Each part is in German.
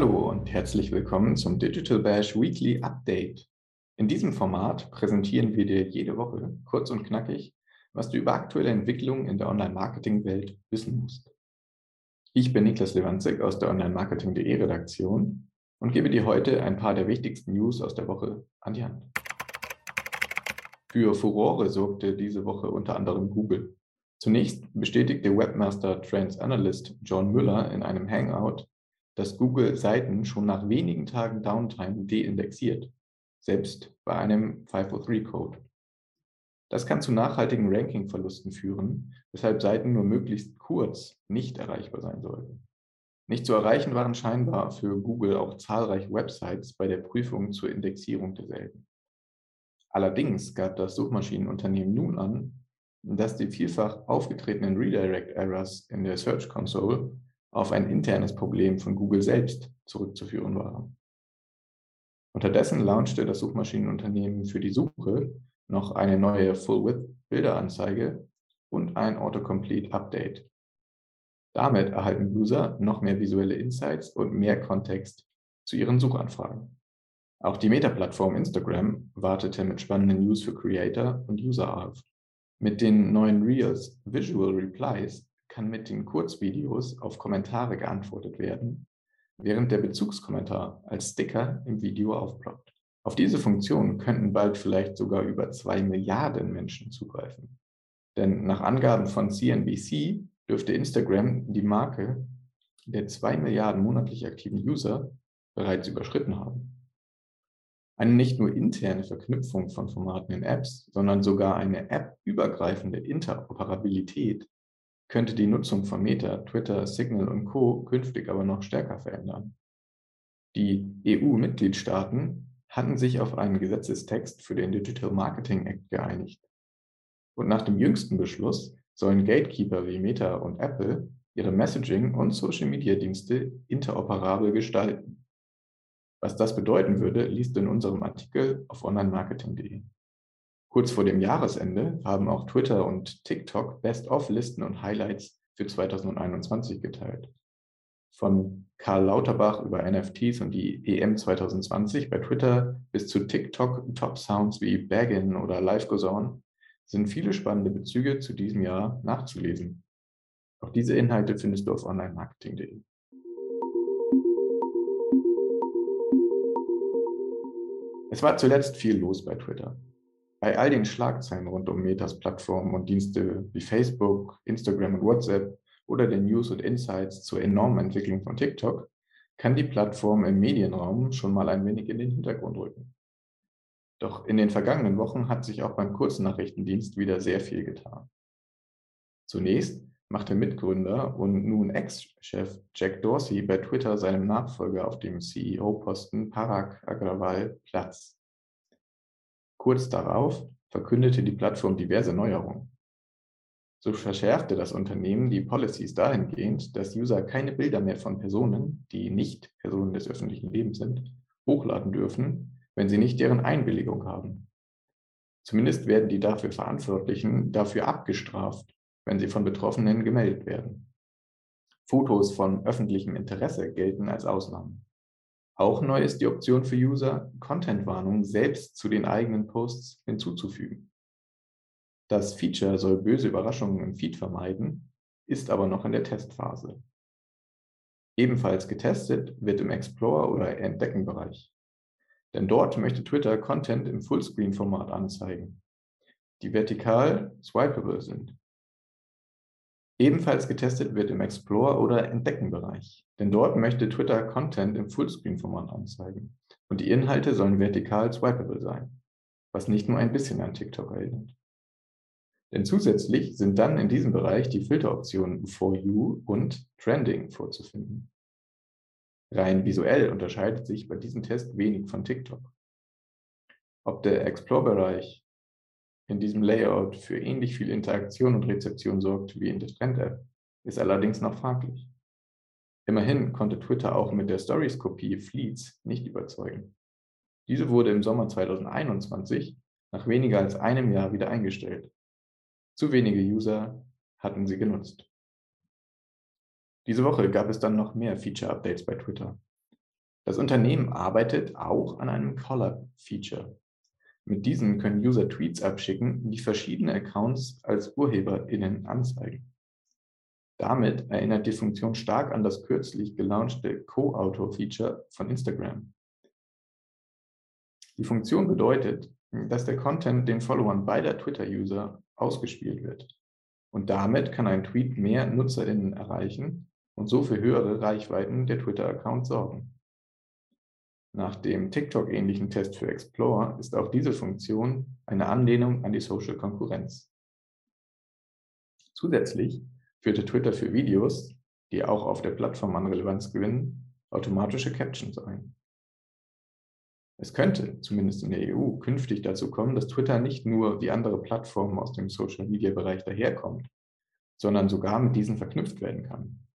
Hallo und herzlich willkommen zum Digital Bash Weekly Update. In diesem Format präsentieren wir dir jede Woche kurz und knackig, was du über aktuelle Entwicklungen in der Online-Marketing-Welt wissen musst. Ich bin Niklas Lewandzig aus der Online-Marketing.de Redaktion und gebe dir heute ein paar der wichtigsten News aus der Woche an die Hand. Für Furore sorgte diese Woche unter anderem Google. Zunächst bestätigte Webmaster Trends Analyst John Müller in einem Hangout, dass Google Seiten schon nach wenigen Tagen Downtime deindexiert, selbst bei einem 503-Code. Das kann zu nachhaltigen Ranking-Verlusten führen, weshalb Seiten nur möglichst kurz nicht erreichbar sein sollten. Nicht zu erreichen waren scheinbar für Google auch zahlreiche Websites bei der Prüfung zur Indexierung derselben. Allerdings gab das Suchmaschinenunternehmen nun an, dass die vielfach aufgetretenen Redirect Errors in der Search Console auf ein internes Problem von Google selbst zurückzuführen waren. Unterdessen launchte das Suchmaschinenunternehmen für die Suche noch eine neue Full-Width-Bilderanzeige und ein Autocomplete-Update. Damit erhalten User noch mehr visuelle Insights und mehr Kontext zu ihren Suchanfragen. Auch die Meta-Plattform Instagram wartete mit spannenden News für Creator und User auf. Mit den neuen Reels Visual Replies kann mit den Kurzvideos auf Kommentare geantwortet werden, während der Bezugskommentar als Sticker im Video aufploppt. Auf diese Funktion könnten bald vielleicht sogar über zwei Milliarden Menschen zugreifen. Denn nach Angaben von CNBC dürfte Instagram die Marke der zwei Milliarden monatlich aktiven User bereits überschritten haben. Eine nicht nur interne Verknüpfung von Formaten in Apps, sondern sogar eine App-übergreifende Interoperabilität könnte die Nutzung von Meta, Twitter, Signal und Co. künftig aber noch stärker verändern. Die EU-Mitgliedstaaten hatten sich auf einen Gesetzestext für den Digital Marketing Act geeinigt. Und nach dem jüngsten Beschluss sollen Gatekeeper wie Meta und Apple ihre Messaging- und Social-Media-Dienste interoperabel gestalten. Was das bedeuten würde, liest du in unserem Artikel auf onlinemarketing.de. Kurz vor dem Jahresende haben auch Twitter und TikTok Best-of-Listen und Highlights für 2021 geteilt. Von Karl Lauterbach über NFTs und die EM 2020 bei Twitter bis zu TikTok Top-Sounds wie Baggin oder Life Goes On sind viele spannende Bezüge zu diesem Jahr nachzulesen. Auch diese Inhalte findest du auf onlinemarketing.de. Es war zuletzt viel los bei Twitter. Bei all den Schlagzeilen rund um Metas Plattformen und Dienste wie Facebook, Instagram und WhatsApp oder den News und Insights zur enormen Entwicklung von TikTok kann die Plattform im Medienraum schon mal ein wenig in den Hintergrund rücken. Doch in den vergangenen Wochen hat sich auch beim Kurznachrichtendienst wieder sehr viel getan. Zunächst machte Mitgründer und nun Ex-Chef Jack Dorsey bei Twitter seinem Nachfolger auf dem CEO-Posten Parag Agrawal Platz. Kurz darauf verkündete die Plattform diverse Neuerungen. So verschärfte das Unternehmen die Policies dahingehend, dass User keine Bilder mehr von Personen, die nicht Personen des öffentlichen Lebens sind, hochladen dürfen, wenn sie nicht deren Einwilligung haben. Zumindest werden die dafür Verantwortlichen dafür abgestraft, wenn sie von Betroffenen gemeldet werden. Fotos von öffentlichem Interesse gelten als Ausnahme. Auch neu ist die Option für User, Content-Warnungen selbst zu den eigenen Posts hinzuzufügen. Das Feature soll böse Überraschungen im Feed vermeiden, ist aber noch in der Testphase. Ebenfalls getestet wird im Explore- oder Entdecken-Bereich. Denn dort möchte Twitter Content im Fullscreen-Format anzeigen, die vertikal swipeable sind. Ebenfalls getestet wird im Explore- oder Entdecken-Bereich, denn dort möchte Twitter Content im Fullscreen-Format anzeigen und die Inhalte sollen vertikal swipeable sein, was nicht nur ein bisschen an TikTok erinnert. Denn zusätzlich sind dann in diesem Bereich die Filteroptionen For You und Trending vorzufinden. Rein visuell unterscheidet sich bei diesem Test wenig von TikTok. Ob der Explore-Bereich in diesem Layout für ähnlich viel Interaktion und Rezeption sorgt wie in der Trend-App, ist allerdings noch fraglich. Immerhin konnte Twitter auch mit der Stories-Kopie Fleets nicht überzeugen. Diese wurde im Sommer 2021 nach weniger als einem Jahr wieder eingestellt. Zu wenige User hatten sie genutzt. Diese Woche gab es dann noch mehr Feature-Updates bei Twitter. Das Unternehmen arbeitet auch an einem Collab-Feature. Mit diesem können User Tweets abschicken, die verschiedene Accounts als UrheberInnen anzeigen. Damit erinnert die Funktion stark an das kürzlich gelaunchte Co-Autor-Feature von Instagram. Die Funktion bedeutet, dass der Content den Followern beider Twitter-User ausgespielt wird. Und damit kann ein Tweet mehr NutzerInnen erreichen und so für höhere Reichweiten der Twitter-Account sorgen. Nach dem TikTok-ähnlichen Test für Explore ist auch diese Funktion eine Anlehnung an die Social-Konkurrenz. Zusätzlich führte Twitter für Videos, die auch auf der Plattform an Relevanz gewinnen, automatische Captions ein. Es könnte, zumindest in der EU, künftig dazu kommen, dass Twitter nicht nur wie andere Plattformen aus dem Social-Media-Bereich daherkommt, sondern sogar mit diesen verknüpft werden kann.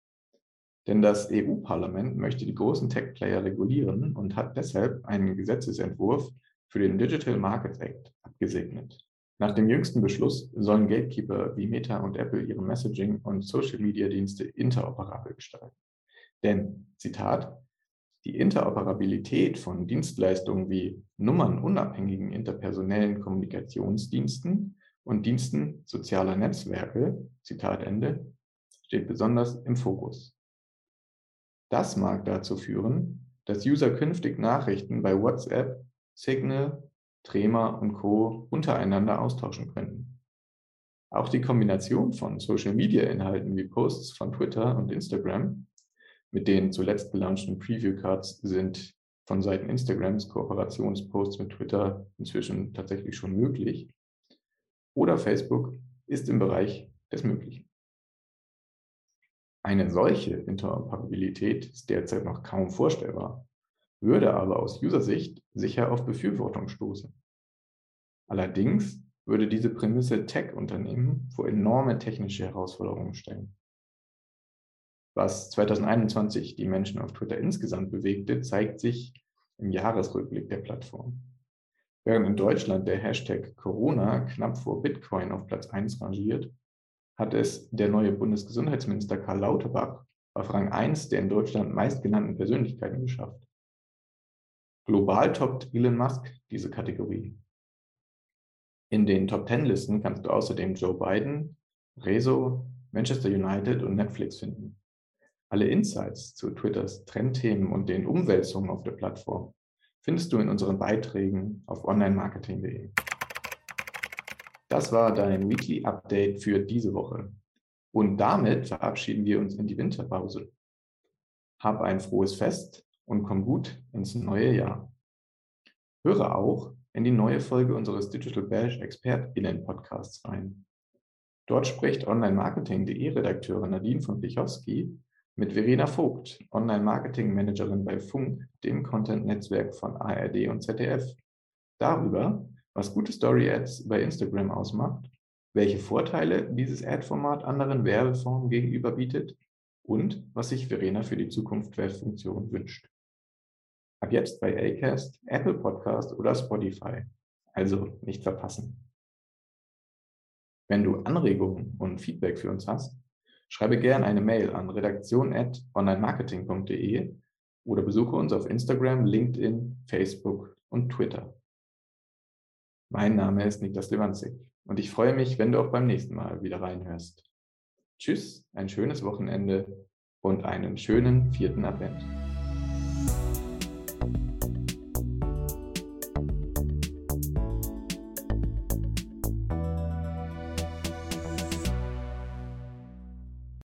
Denn das EU-Parlament möchte die großen Tech-Player regulieren und hat deshalb einen Gesetzesentwurf für den Digital Markets Act abgesegnet. Nach dem jüngsten Beschluss sollen Gatekeeper wie Meta und Apple ihre Messaging- und Social-Media-Dienste interoperabel gestalten. Denn, Zitat, die Interoperabilität von Dienstleistungen wie nummernunabhängigen interpersonellen Kommunikationsdiensten und Diensten sozialer Netzwerke, Zitat Ende, steht besonders im Fokus. Das mag dazu führen, dass User künftig Nachrichten bei WhatsApp, Signal, Trema und Co. untereinander austauschen können. Auch die Kombination von Social-Media-Inhalten wie Posts von Twitter und Instagram mit den zuletzt gelaunchten Preview-Cards sind von Seiten Instagrams Kooperationsposts mit Twitter inzwischen tatsächlich schon möglich. Oder Facebook ist im Bereich des Möglichen. Eine solche Interoperabilität ist derzeit noch kaum vorstellbar würde aber aus User-Sicht sicher auf Befürwortung stoßen. Allerdings würde diese Prämisse Tech-Unternehmen vor enorme technische Herausforderungen stellen. Was 2021 die Menschen auf Twitter insgesamt bewegte, zeigt sich im Jahresrückblick der Plattform. Während in Deutschland der Hashtag Corona knapp vor Bitcoin auf Platz 1 rangiert, hat es der neue Bundesgesundheitsminister Karl Lauterbach auf Rang 1 der in Deutschland meistgenannten Persönlichkeiten geschafft. Global toppt Elon Musk diese Kategorie. In den Top 10 Listen kannst du außerdem Joe Biden, Rezo, Manchester United und Netflix finden. Alle Insights zu Twitters Trendthemen und den Umwälzungen auf der Plattform findest du in unseren Beiträgen auf onlinemarketing.de. Das war dein Weekly Update für diese Woche. Und damit verabschieden wir uns in die Winterpause. Hab ein frohes Fest und komm gut ins neue Jahr. Höre auch in die neue Folge unseres Digital Bash ExpertInnen Podcasts rein. Dort spricht Online-Marketing.de Redakteurin Nadine von Pichowski mit Verena Vogt, Online-Marketing-Managerin bei Funk, dem Content-Netzwerk von ARD und ZDF, darüber, was gute Story-Ads bei Instagram ausmacht, welche Vorteile dieses Ad-Format anderen Werbeformen gegenüber bietet und was sich Verena für die Zukunft der Funktion wünscht. Ab jetzt bei Acast, Apple Podcast oder Spotify. Also nicht verpassen. Wenn du Anregungen und Feedback für uns hast, schreibe gerne eine Mail an redaktion.onlinemarketing.de oder besuche uns auf Instagram, LinkedIn, Facebook und Twitter. Mein Name ist Niklas Lewandzig und ich freue mich, wenn du auch beim nächsten Mal wieder reinhörst. Tschüss, ein schönes Wochenende und einen schönen vierten Advent.